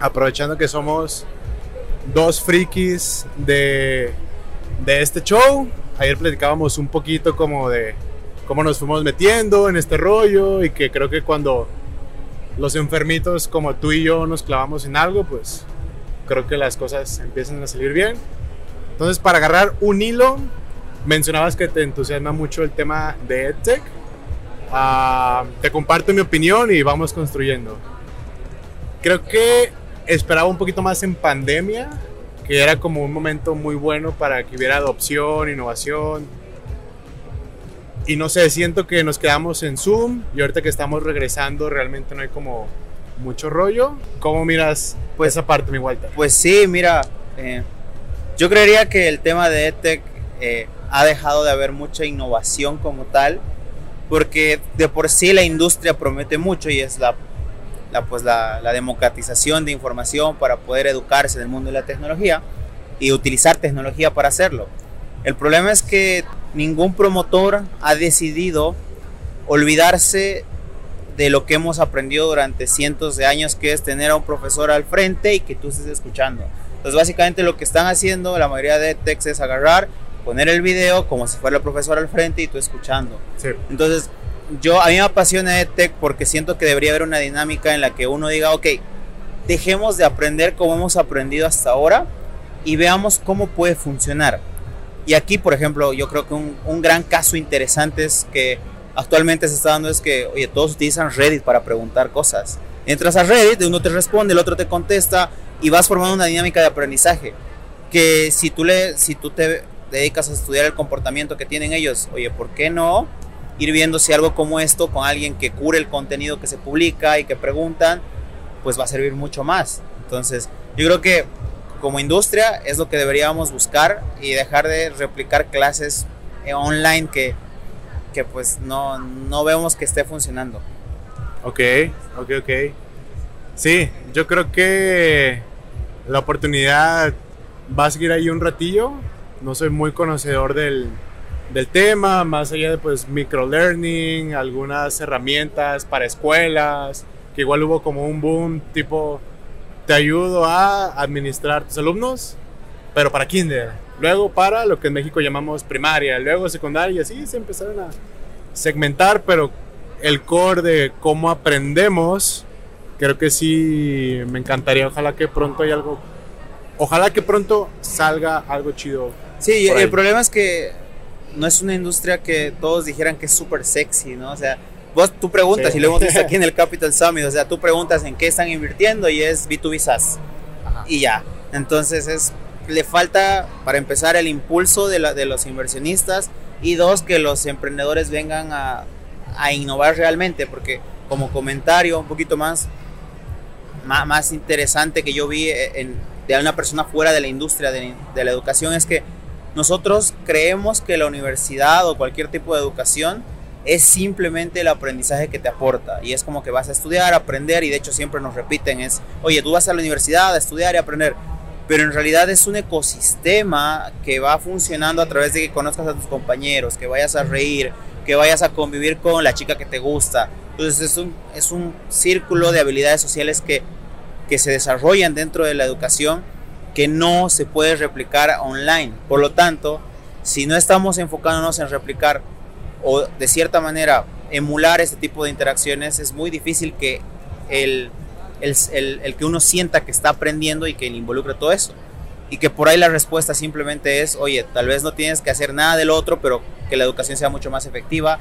aprovechando que somos dos frikis de, de este show, ayer platicábamos un poquito como de cómo nos fuimos metiendo en este rollo y que creo que cuando los enfermitos como tú y yo nos clavamos en algo, pues creo que las cosas empiezan a salir bien. Entonces, para agarrar un hilo, mencionabas que te entusiasma mucho el tema de EdTech. Ah, te comparto mi opinión y vamos construyendo. Creo que esperaba un poquito más en pandemia, que era como un momento muy bueno para que hubiera adopción, innovación. Y no sé, siento que nos quedamos en Zoom y ahorita que estamos regresando realmente no hay como mucho rollo. ¿Cómo miras pues, esa parte, mi Walter? Pues sí, mira, eh, yo creería que el tema de EdTech eh, ha dejado de haber mucha innovación como tal, porque de por sí la industria promete mucho y es la, la pues la, la democratización de información para poder educarse en el mundo de la tecnología y utilizar tecnología para hacerlo. El problema es que ningún promotor ha decidido olvidarse de lo que hemos aprendido durante cientos de años, que es tener a un profesor al frente y que tú estés escuchando. Entonces, básicamente lo que están haciendo la mayoría de techs es agarrar, poner el video como si fuera el profesor al frente y tú escuchando. Entonces, yo a mí me apasiona EdTech porque siento que debería haber una dinámica en la que uno diga, ok, dejemos de aprender como hemos aprendido hasta ahora y veamos cómo puede funcionar. Y aquí, por ejemplo, yo creo que un, gran caso interesante es que actualmente se está dando es que, oye, todos utilizan Reddit para preguntar cosas. Entras a Reddit, uno te responde, el otro te contesta y vas formando una dinámica de aprendizaje. Que si tú, le, si tú te dedicas a estudiar el comportamiento que tienen ellos, oye, ¿por qué no ir viendo si algo como esto con alguien que cure el contenido que se publica y que preguntan, pues va a servir mucho más? Entonces, yo creo que como industria es lo que deberíamos buscar y dejar de replicar clases eh, online que que pues no, no vemos que esté funcionando. Ok, ok, ok. Sí, yo creo que la oportunidad va a seguir ahí un ratillo. No soy muy conocedor del, del tema, más allá de pues microlearning, algunas herramientas para escuelas, que igual hubo como un boom tipo, te ayudo a administrar tus alumnos, pero para kinder luego para lo que en México llamamos primaria, luego secundaria, y así se empezaron a segmentar, pero el core de cómo aprendemos, creo que sí me encantaría, ojalá que pronto hay algo, ojalá que pronto salga algo chido. Sí, el problema es que no es una industria que todos dijeran que es súper sexy, ¿no? O sea, vos tú preguntas, y lo hemos visto aquí en el Capital Summit, o sea, tú preguntas en qué están invirtiendo y es B2B SaaS. Y ya. Entonces es le falta, para empezar, el impulso de, la, de los inversionistas y dos, que los emprendedores vengan a, a innovar realmente, porque como comentario un poquito más, más, más interesante que yo vi en, de una persona fuera de la industria de, de la educación es que nosotros creemos que la universidad o cualquier tipo de educación es simplemente el aprendizaje que te aporta y es como que vas a estudiar, aprender y de hecho siempre nos repiten es, oye, tú vas a la universidad a estudiar y aprender, pero en realidad es un ecosistema que va funcionando a través de que conozcas a tus compañeros, que vayas a reír, que vayas a convivir con la chica que te gusta. Entonces es un, es un círculo de habilidades sociales que, que se desarrollan dentro de la educación que no se puede replicar online. Por lo tanto, si no estamos enfocándonos en replicar o de cierta manera emular este tipo de interacciones, es muy difícil que el el, el, que uno sienta que está aprendiendo y que le involucra todo eso. Y que por ahí la respuesta simplemente es, oye, tal vez no tienes que hacer nada del otro, pero que la educación sea mucho más efectiva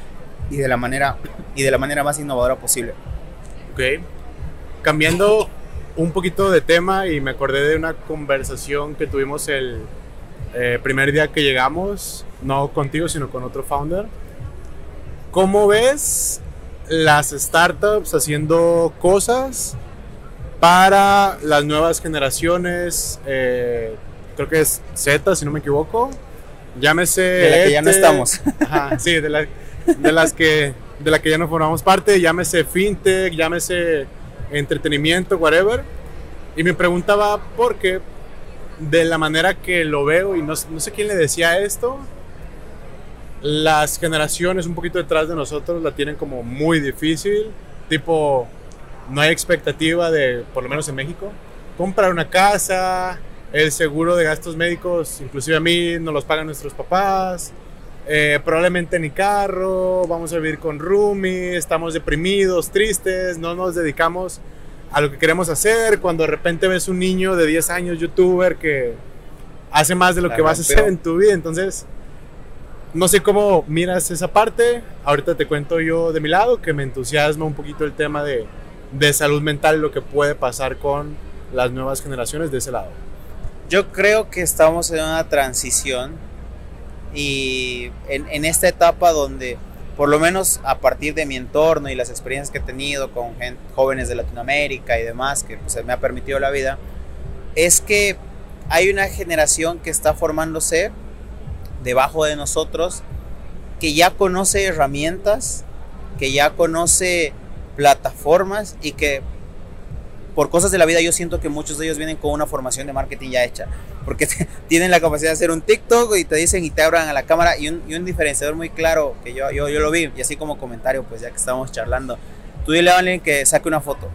y de la manera, y de la manera más innovadora posible. Ok. Cambiando un poquito de tema y me acordé de una conversación que tuvimos el eh, primer día que llegamos, no contigo, sino con otro founder. ¿Cómo ves las startups haciendo cosas para las nuevas generaciones, eh, creo que es Z, si no me equivoco. Llámese. De la que ya no este, estamos. Ajá, sí, de, la, de, las que, de la que ya no formamos parte. Llámese fintech, llámese entretenimiento, whatever. Y me preguntaba por qué, de la manera que lo veo, y no, no sé quién le decía esto, las generaciones un poquito detrás de nosotros la tienen como muy difícil. Tipo, no hay expectativa de, por lo menos en México, comprar una casa, el seguro de gastos médicos, inclusive a mí, nos los pagan nuestros papás. Eh, probablemente ni carro, vamos a vivir con roomie, estamos deprimidos, tristes, no nos dedicamos a lo que queremos hacer. Cuando de repente ves un niño de 10 años, youtuber, que hace más de lo que vas a hacer en tu vida. Entonces, no sé cómo miras esa parte. Ahorita te cuento yo de mi lado, que me entusiasma un poquito el tema de, de salud mental, lo que puede pasar con las nuevas generaciones de ese lado. Yo creo que estamos en una transición y en, en esta etapa donde por lo menos a partir de mi entorno y las experiencias que he tenido con jóvenes de Latinoamérica y demás, que pues, me ha permitido la vida, es que hay una generación que está formándose debajo de nosotros, que ya conoce herramientas, que ya conoce plataformas y que por cosas de la vida yo siento que muchos de ellos vienen con una formación de marketing ya hecha, porque tienen la capacidad de hacer un TikTok y te dicen y te abran a la cámara y un, y un diferenciador muy claro que yo, yo, yo, lo vi y así como comentario, pues ya que estamos charlando, tú dile a alguien que saque una foto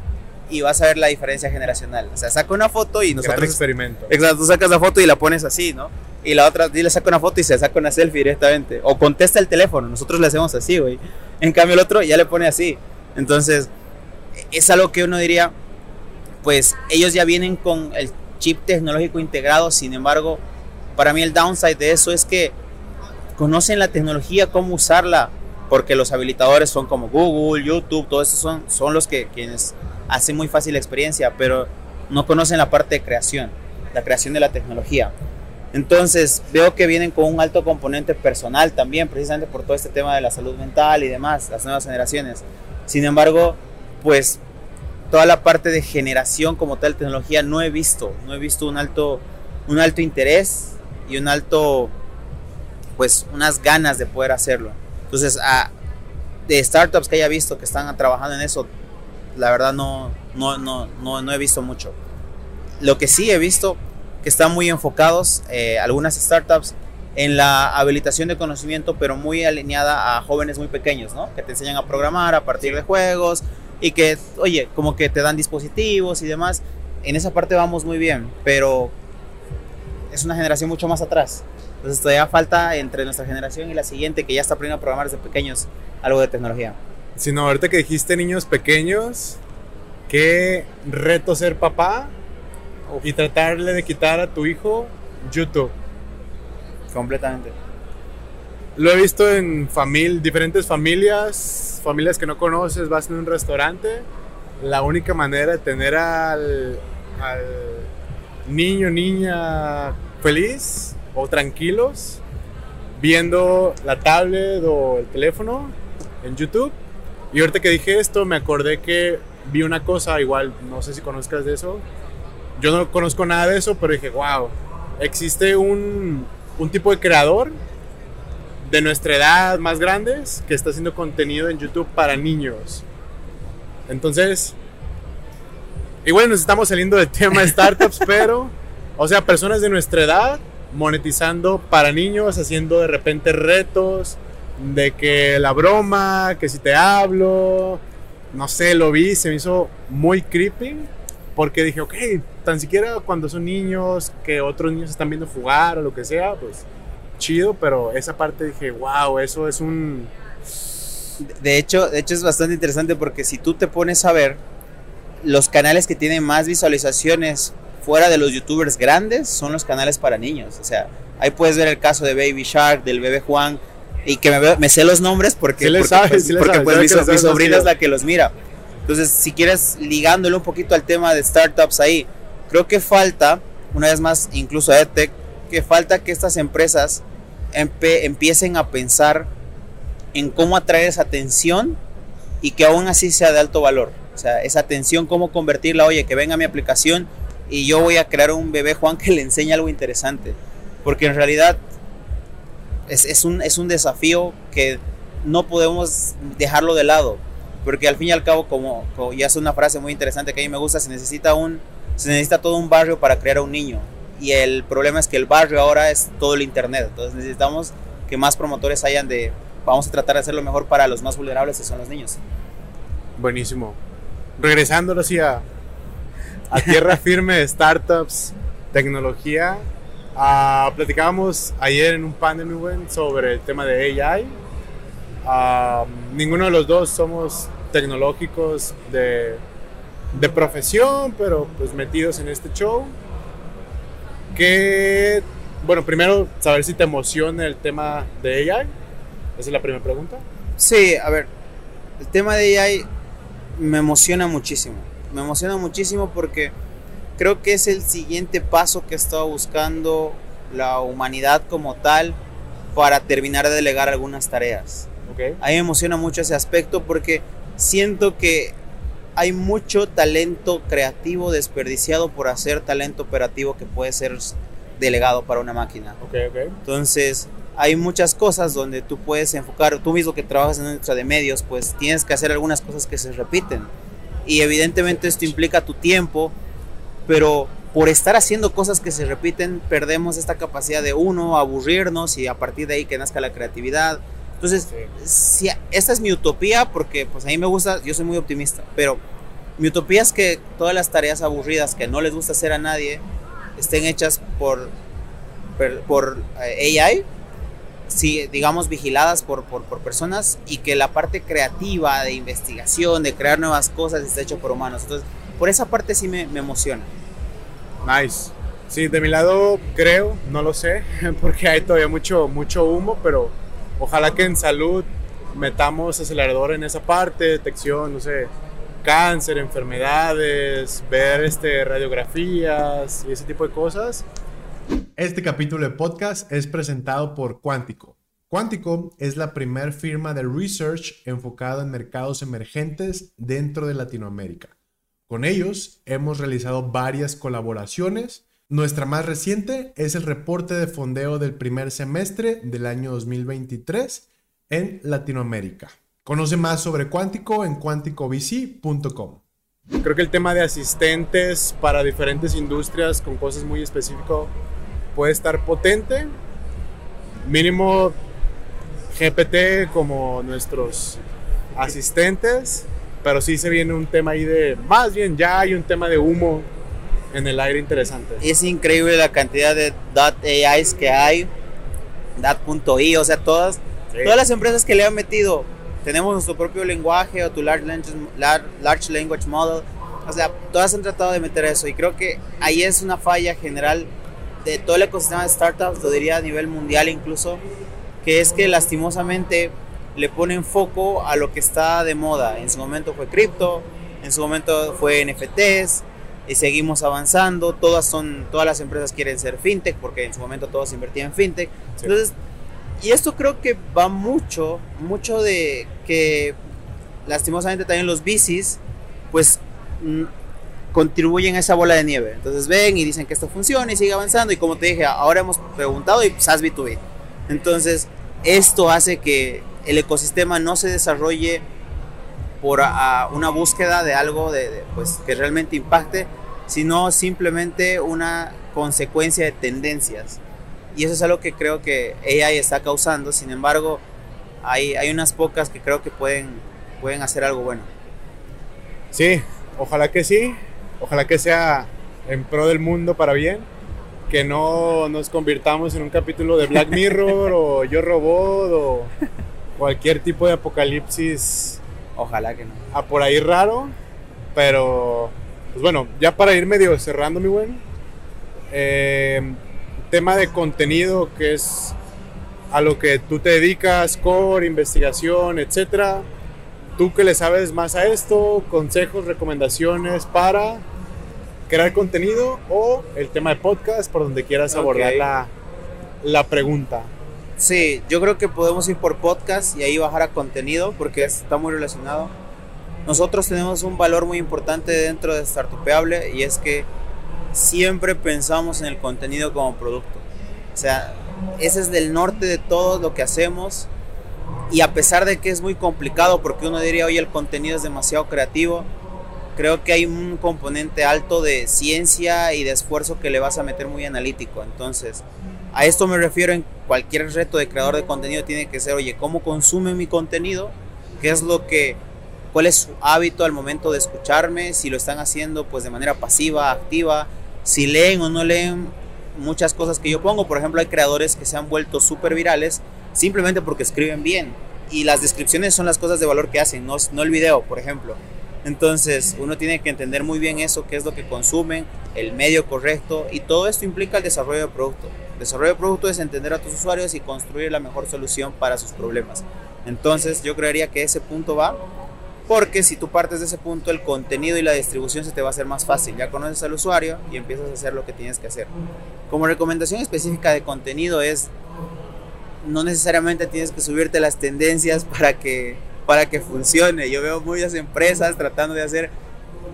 y vas a ver la diferencia generacional, o sea, saca una foto y nosotros... Gran experimento. Exacto, tú sacas la foto y la pones así, ¿no? Y la otra, dile saca una foto y se saca una selfie directamente. O contesta el teléfono, nosotros le hacemos así, güey. En cambio el otro ya le pone así. Entonces, es algo que uno diría, pues ellos ya vienen con el chip tecnológico integrado, sin embargo, para mí el downside de eso es que conocen la tecnología, cómo usarla, porque los habilitadores son como Google, YouTube, todos esos son, son los que quienes hacen muy fácil la experiencia, pero no conocen la parte de creación, la creación de la tecnología. Entonces veo que vienen con un alto componente personal también, precisamente por todo este tema de la salud mental y demás, las nuevas generaciones. Sin embargo, pues toda la parte de generación como tal tecnología no he visto, no he visto un alto, un alto interés y un alto, pues unas ganas de poder hacerlo. Entonces, a, de startups que haya visto que están trabajando en eso, la verdad no, no, no, no, no he visto mucho. Lo que sí he visto que están muy enfocados, eh, algunas startups, en la habilitación de conocimiento, pero muy alineada a jóvenes muy pequeños, ¿no? Que te enseñan a programar a partir de juegos, y que, oye, como que te dan dispositivos y demás. En esa parte vamos muy bien, pero es una generación mucho más atrás. Entonces todavía falta entre nuestra generación y la siguiente que ya está aprendiendo a programar desde pequeños algo de tecnología. Si no, ahorita que dijiste niños pequeños, qué reto ser papá y tratarle de quitar a tu hijo YouTube. Completamente. Lo he visto en famil diferentes familias, familias que no conoces, vas en un restaurante. La única manera de tener al, al niño, niña feliz o tranquilos viendo la tablet o el teléfono en YouTube. Y ahorita que dije esto, me acordé que vi una cosa, igual, no sé si conozcas de eso. Yo no conozco nada de eso, pero dije, wow, existe un, un tipo de creador de nuestra edad más grandes que está haciendo contenido en YouTube para niños. Entonces, igual nos estamos saliendo del tema de startups, pero, o sea, personas de nuestra edad monetizando para niños, haciendo de repente retos de que la broma, que si te hablo, no sé, lo vi, se me hizo muy creepy. Porque dije, ok, tan siquiera cuando son niños, que otros niños están viendo jugar o lo que sea, pues chido, pero esa parte dije, wow, eso es un... De hecho, de hecho es bastante interesante porque si tú te pones a ver, los canales que tienen más visualizaciones fuera de los youtubers grandes son los canales para niños. O sea, ahí puedes ver el caso de Baby Shark, del bebé Juan, y que me, me sé los nombres porque, sí porque, sabes, pues, sí porque pues, mi, que mi sobrina es la que los mira. Entonces, si quieres ligándolo un poquito al tema de startups ahí, creo que falta, una vez más, incluso a EdTech, que falta que estas empresas empiecen a pensar en cómo atraer esa atención y que aún así sea de alto valor. O sea, esa atención, cómo convertirla, oye, que venga mi aplicación y yo voy a crear un bebé Juan que le enseñe algo interesante. Porque en realidad es, es, un, es un desafío que no podemos dejarlo de lado. Porque al fin y al cabo, como, como ya es una frase muy interesante que a mí me gusta, se necesita, un, se necesita todo un barrio para crear a un niño y el problema es que el barrio ahora es todo el internet. Entonces necesitamos que más promotores hayan de, vamos a tratar de hacerlo mejor para los más vulnerables, que son los niños. Buenísimo. Regresando así a, a tierra firme de startups, tecnología. Ah, platicábamos ayer en un panel muy buen sobre el tema de AI. Ah, ninguno de los dos somos tecnológicos de, de profesión, pero pues metidos en este show. Que, bueno, primero saber si te emociona el tema de AI. Esa es la primera pregunta. Sí, a ver, el tema de AI me emociona muchísimo. Me emociona muchísimo porque creo que es el siguiente paso que he estado buscando la humanidad como tal para terminar de delegar algunas tareas. Okay. A mí me emociona mucho ese aspecto porque siento que hay mucho talento creativo desperdiciado por hacer talento operativo que puede ser delegado para una máquina. Okay, okay. Entonces, hay muchas cosas donde tú puedes enfocar, tú mismo que trabajas en una industria de medios, pues tienes que hacer algunas cosas que se repiten. Y evidentemente esto implica tu tiempo, pero por estar haciendo cosas que se repiten, perdemos esta capacidad de uno, aburrirnos y a partir de ahí que nazca la creatividad. Entonces, sí. si, esta es mi utopía porque pues a mí me gusta, yo soy muy optimista, pero mi utopía es que todas las tareas aburridas que no les gusta hacer a nadie estén hechas por, por, por eh, AI, sí, digamos vigiladas por, por, por, personas y que la parte creativa de investigación, de crear nuevas cosas, esté hecho por humanos. Entonces, por esa parte sí me, me emociona. Nice. Sí, de mi lado creo, no lo sé, porque hay todavía mucho, mucho humo, pero ojalá que en salud metamos acelerador en esa parte, detección, no sé, cáncer, enfermedades, ver este, radiografías y ese tipo de cosas. Este capítulo de podcast es presentado por Quantico. Quantico es la primer firma de research enfocada en mercados emergentes dentro de Latinoamérica. Con ellos hemos realizado varias colaboraciones. Nuestra más reciente es el reporte de fondeo del primer semestre del año 2023 en Latinoamérica. Conoce más sobre Cuántico en cuanticovc.com. Creo que el tema de asistentes para diferentes industrias con cosas muy específicas puede estar potente. Mínimo GPT como nuestros asistentes, pero sí se viene un tema ahí de, más bien ya hay un tema de humo en el aire interesante. Es increíble la cantidad de .ais que hay, .i, o sea, todas, sí. todas las empresas que le han metido tenemos nuestro propio lenguaje o tu large language, large language model. O sea, todas han tratado de meter eso y creo que ahí es una falla general de todo el ecosistema de startups, lo diría a nivel mundial incluso, que es que lastimosamente le ponen foco a lo que está de moda. En su momento fue cripto, en su momento fue NFTs y seguimos avanzando. Todas son, todas las empresas quieren ser fintech porque en su momento todos invertían en fintech. Sí. Entonces y esto creo que va mucho, mucho de que lastimosamente también los bicis, pues mm, contribuyen a esa bola de nieve. Entonces ven y dicen que esto funciona y sigue avanzando. Y como te dije, ahora hemos preguntado y SaaS B2B. Entonces, esto hace que el ecosistema no se desarrolle por a, una búsqueda de algo de, de, pues, que realmente impacte, sino simplemente una consecuencia de tendencias. Y eso es algo que creo que AI está causando. Sin embargo, hay, hay unas pocas que creo que pueden, pueden hacer algo bueno. Sí, ojalá que sí. Ojalá que sea en pro del mundo para bien. Que no nos convirtamos en un capítulo de Black Mirror o Yo Robot o cualquier tipo de apocalipsis. Ojalá que no. A por ahí raro. Pero, pues bueno, ya para ir medio cerrando, mi buen. Eh, tema de contenido que es a lo que tú te dedicas, core, investigación, etcétera. Tú que le sabes más a esto, consejos, recomendaciones para crear contenido o el tema de podcast por donde quieras abordar la, la pregunta. Sí, yo creo que podemos ir por podcast y ahí bajar a contenido porque está muy relacionado. Nosotros tenemos un valor muy importante dentro de Startupeable y es que siempre pensamos en el contenido como producto. O sea, ese es del norte de todo lo que hacemos. Y a pesar de que es muy complicado, porque uno diría, oye, el contenido es demasiado creativo, creo que hay un componente alto de ciencia y de esfuerzo que le vas a meter muy analítico. Entonces, a esto me refiero en cualquier reto de creador de contenido tiene que ser, oye, ¿cómo consume mi contenido? ¿Qué es lo que cuál es su hábito al momento de escucharme, si lo están haciendo pues de manera pasiva, activa, si leen o no leen muchas cosas que yo pongo. Por ejemplo, hay creadores que se han vuelto súper virales simplemente porque escriben bien. Y las descripciones son las cosas de valor que hacen, no, no el video, por ejemplo. Entonces, uno tiene que entender muy bien eso, qué es lo que consumen, el medio correcto, y todo esto implica el desarrollo de producto. Desarrollo de producto es entender a tus usuarios y construir la mejor solución para sus problemas. Entonces, yo creería que ese punto va, porque si tú partes de ese punto, el contenido y la distribución se te va a hacer más fácil. Ya conoces al usuario y empiezas a hacer lo que tienes que hacer. Como recomendación específica de contenido es, no necesariamente tienes que subirte las tendencias para que para que funcione. Yo veo muchas empresas tratando de hacer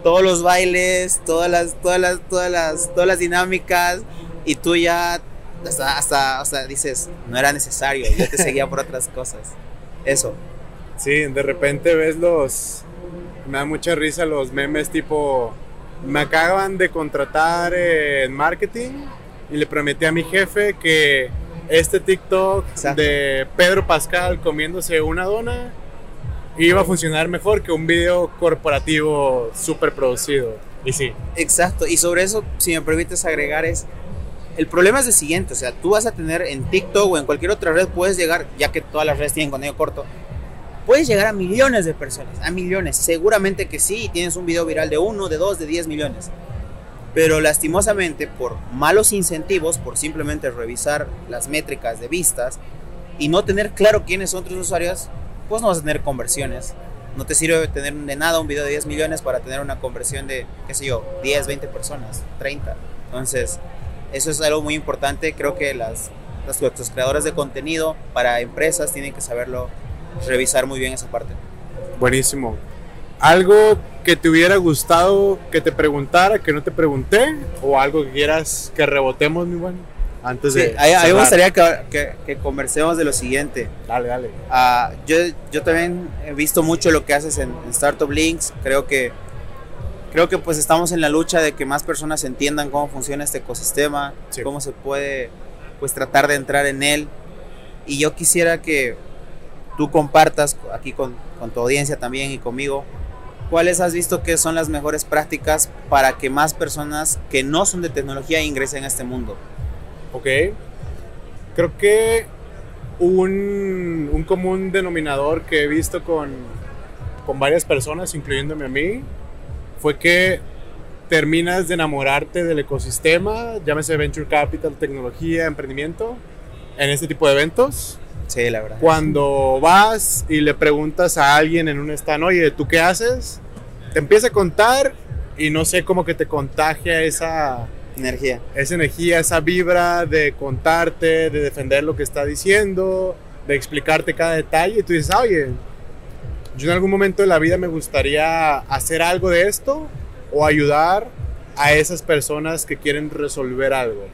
todos los bailes, todas las, todas las, todas las, todas las dinámicas y tú ya hasta, hasta, hasta dices, no era necesario, yo te seguía por otras cosas. Eso. Sí, de repente ves los, me da mucha risa los memes tipo, me acaban de contratar en marketing y le prometí a mi jefe que este TikTok de Pedro Pascal comiéndose una dona iba a funcionar mejor que un video corporativo súper producido. Y sí. Exacto. Y sobre eso, si me permites agregar, es. El problema es el siguiente: o sea, tú vas a tener en TikTok o en cualquier otra red, puedes llegar, ya que todas las redes tienen contenido corto, puedes llegar a millones de personas. A millones. Seguramente que sí, tienes un video viral de uno, de dos, de diez millones. Pero lastimosamente, por malos incentivos, por simplemente revisar las métricas de vistas y no tener claro quiénes son tus usuarios, pues no vas a tener conversiones. No te sirve tener de nada un video de 10 millones para tener una conversión de, qué sé yo, 10, 20 personas, 30. Entonces, eso es algo muy importante. Creo que las, los creadores de contenido para empresas tienen que saberlo, revisar muy bien esa parte. Buenísimo. ¿Algo que te hubiera gustado que te preguntara, que no te pregunté? ¿O algo que quieras que rebotemos, mi buen? Antes de. A mí me gustaría que, que, conversemos de lo siguiente. Dale, dale. Uh, yo, yo también he visto mucho lo que haces en, Startup Links. Creo que, creo que pues estamos en la lucha de que más personas entiendan cómo funciona este ecosistema, cómo se puede pues tratar de entrar en él. Y yo quisiera que tú compartas aquí con, con tu audiencia también y conmigo ¿Cuáles has visto que son las mejores prácticas para que más personas que no son de tecnología ingresen a este mundo? Ok. Creo que un, un común denominador que he visto con, con varias personas, incluyéndome a mí, fue que terminas de enamorarte del ecosistema, llámese Venture Capital, tecnología, emprendimiento, en este tipo de eventos. Sí, la verdad. Cuando vas y le preguntas a alguien en un stand, oye, ¿tú qué haces? Te empieza a contar y no sé cómo que te contagia esa, Energía. Esa energía, esa vibra de contarte, de defender lo que está diciendo, de explicarte cada detalle. Y tú dices, oye, yo en algún momento de la vida me gustaría hacer algo de esto o ayudar a esas personas que quieren resolver algo.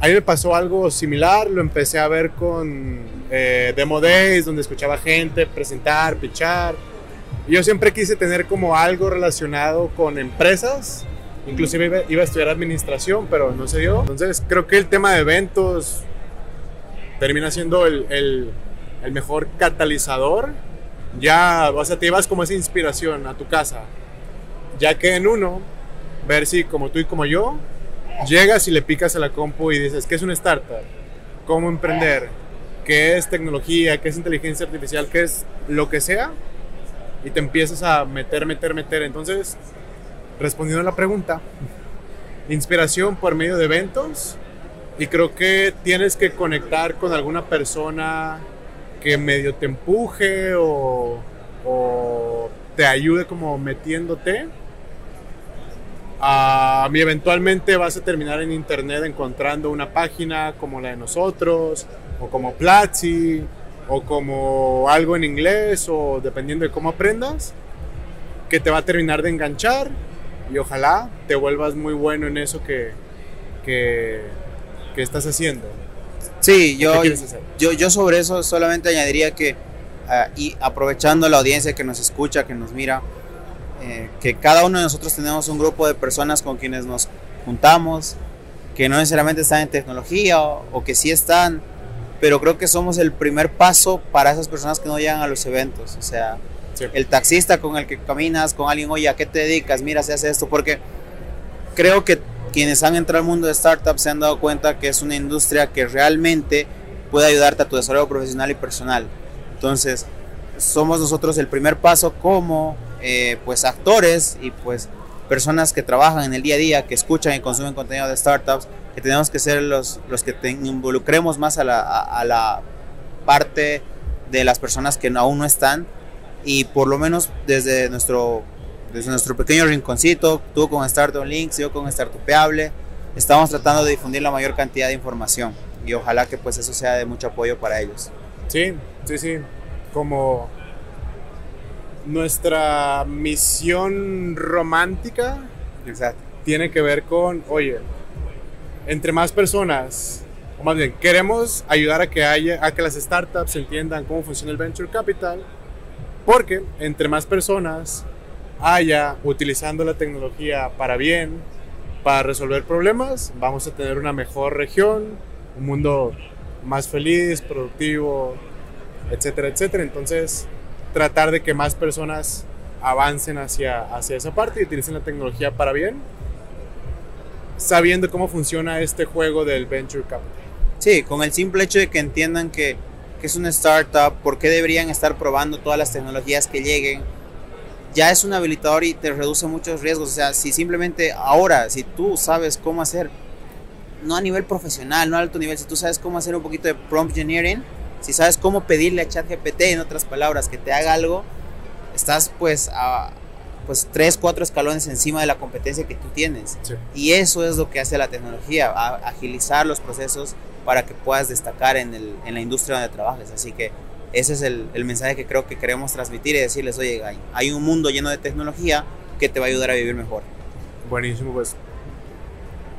A mí me pasó algo similar, lo empecé a ver con eh, Demo Days, donde escuchaba gente presentar, pichar. yo siempre quise tener como algo relacionado con empresas Inclusive iba, a estudiar administración, pero no se dio. Entonces creo que el tema de eventos termina siendo el, el, el mejor catalizador. Ya, o sea, te llevas como esa inspiración a tu casa. Ya que en uno, ver si como tú y como yo, llegas y le picas a la compu y dices, ¿qué es una startup? ¿Cómo emprender? ¿Qué es tecnología? ¿Qué es inteligencia artificial? ¿Qué es lo que sea? Y te empiezas a meter, meter, meter. Entonces, respondiendo a la pregunta, inspiración por medio de eventos y creo que tienes que conectar con alguna persona que medio te empuje o, te ayude como metiéndote. A mí eventualmente vas a terminar en internet encontrando una página como la de nosotros o como Platzi o como algo en inglés o dependiendo de cómo aprendas que te va a terminar de enganchar y ojalá te vuelvas muy bueno en eso que, que, estás haciendo. Sí, yo, yo, yo sobre eso solamente añadiría que, ah, y aprovechando la audiencia que nos escucha, que nos mira, eh, que cada uno de nosotros tenemos un grupo de personas con quienes nos juntamos, que no necesariamente están en tecnología o, o que sí están, pero creo que somos el primer paso para esas personas que no llegan a los eventos. O sea, Sí. El taxista con el que caminas, con alguien, oye, ¿a qué te dedicas? Mira, se hace esto, porque creo que quienes han entrado al mundo de startups se han dado cuenta que es una industria que realmente puede ayudarte a tu desarrollo profesional y personal. Entonces, somos nosotros el primer paso como eh, pues actores y pues personas que trabajan en el día a día, que escuchan y consumen contenido de startups, que tenemos que ser los, los que te involucremos más a la, a, a la parte de las personas que aún no están y por lo menos desde nuestro, desde nuestro pequeño rinconcito, tú con Startup Links, yo con Startupeable, estamos tratando de difundir la mayor cantidad de información y ojalá que pues eso sea de mucho apoyo para ellos. Sí, sí, sí. Como nuestra misión romántica Exacto. tiene que ver con, oye, entre más personas, o más bien, queremos ayudar a que haya, a que las startups entiendan cómo funciona el venture capital, porque entre más personas haya utilizando la tecnología para bien, para resolver problemas, vamos a tener una mejor región, un mundo más feliz, productivo, etcétera, etcétera. Entonces, tratar de que más personas avancen hacia, hacia esa parte y utilicen la tecnología para bien, sabiendo cómo funciona este juego del venture capital. Sí, con el simple hecho de que entiendan que, que es una startup, por qué deberían estar probando todas las tecnologías que lleguen, ya es un habilitador y te reduce muchos riesgos. O sea, si simplemente ahora, si tú sabes cómo hacer, no a nivel profesional, no a alto nivel, si tú sabes cómo hacer un poquito de prompt engineering, si sabes cómo pedirle a ChatGPT, en otras palabras, que te haga algo, estás pues a pues tres, cuatro escalones encima de la competencia que tú tienes. Sí. Y eso es lo que hace la tecnología, a- agilizar los procesos para que puedas destacar en, el, en la industria donde trabajes. Así que ese es el, el mensaje que creo que queremos transmitir y decirles, oye, hay, hay un mundo lleno de tecnología que te va a ayudar a vivir mejor. Buenísimo, pues.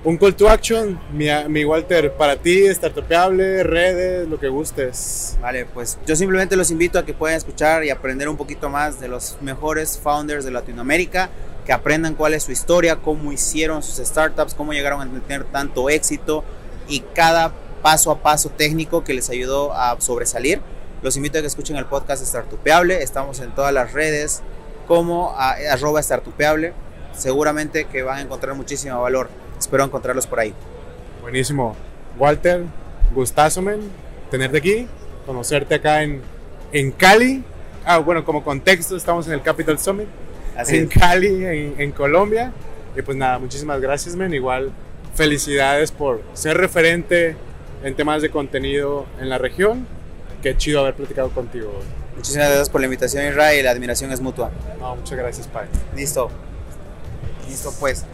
Un call to action, mi, mi Walter, para ti, startupeable, redes, lo que gustes. Vale, pues yo simplemente los invito a que puedan escuchar y aprender un poquito más de los mejores founders de Latinoamérica, que aprendan cuál es su historia, cómo hicieron sus startups, cómo llegaron a tener tanto éxito y cada paso a paso técnico que les ayudó a sobresalir. Los invito a que escuchen el podcast Startupeable, estamos en todas las redes como a- arroba Startupeable, seguramente que van a encontrar muchísimo valor, espero encontrarlos por ahí. Buenísimo. Walter, gustazo, men, tenerte aquí, conocerte acá en, en Cali. Ah, bueno, como contexto, estamos en el Capital Summit, Así en es. Cali, en, en Colombia. Y pues nada, muchísimas gracias, men. Igual, felicidades por ser referente en temas de contenido en la región. Qué chido haber platicado contigo. Muchísimas gracias por la invitación Israel, la admiración es mutua. No, muchas gracias, Pai. Listo. Listo pues.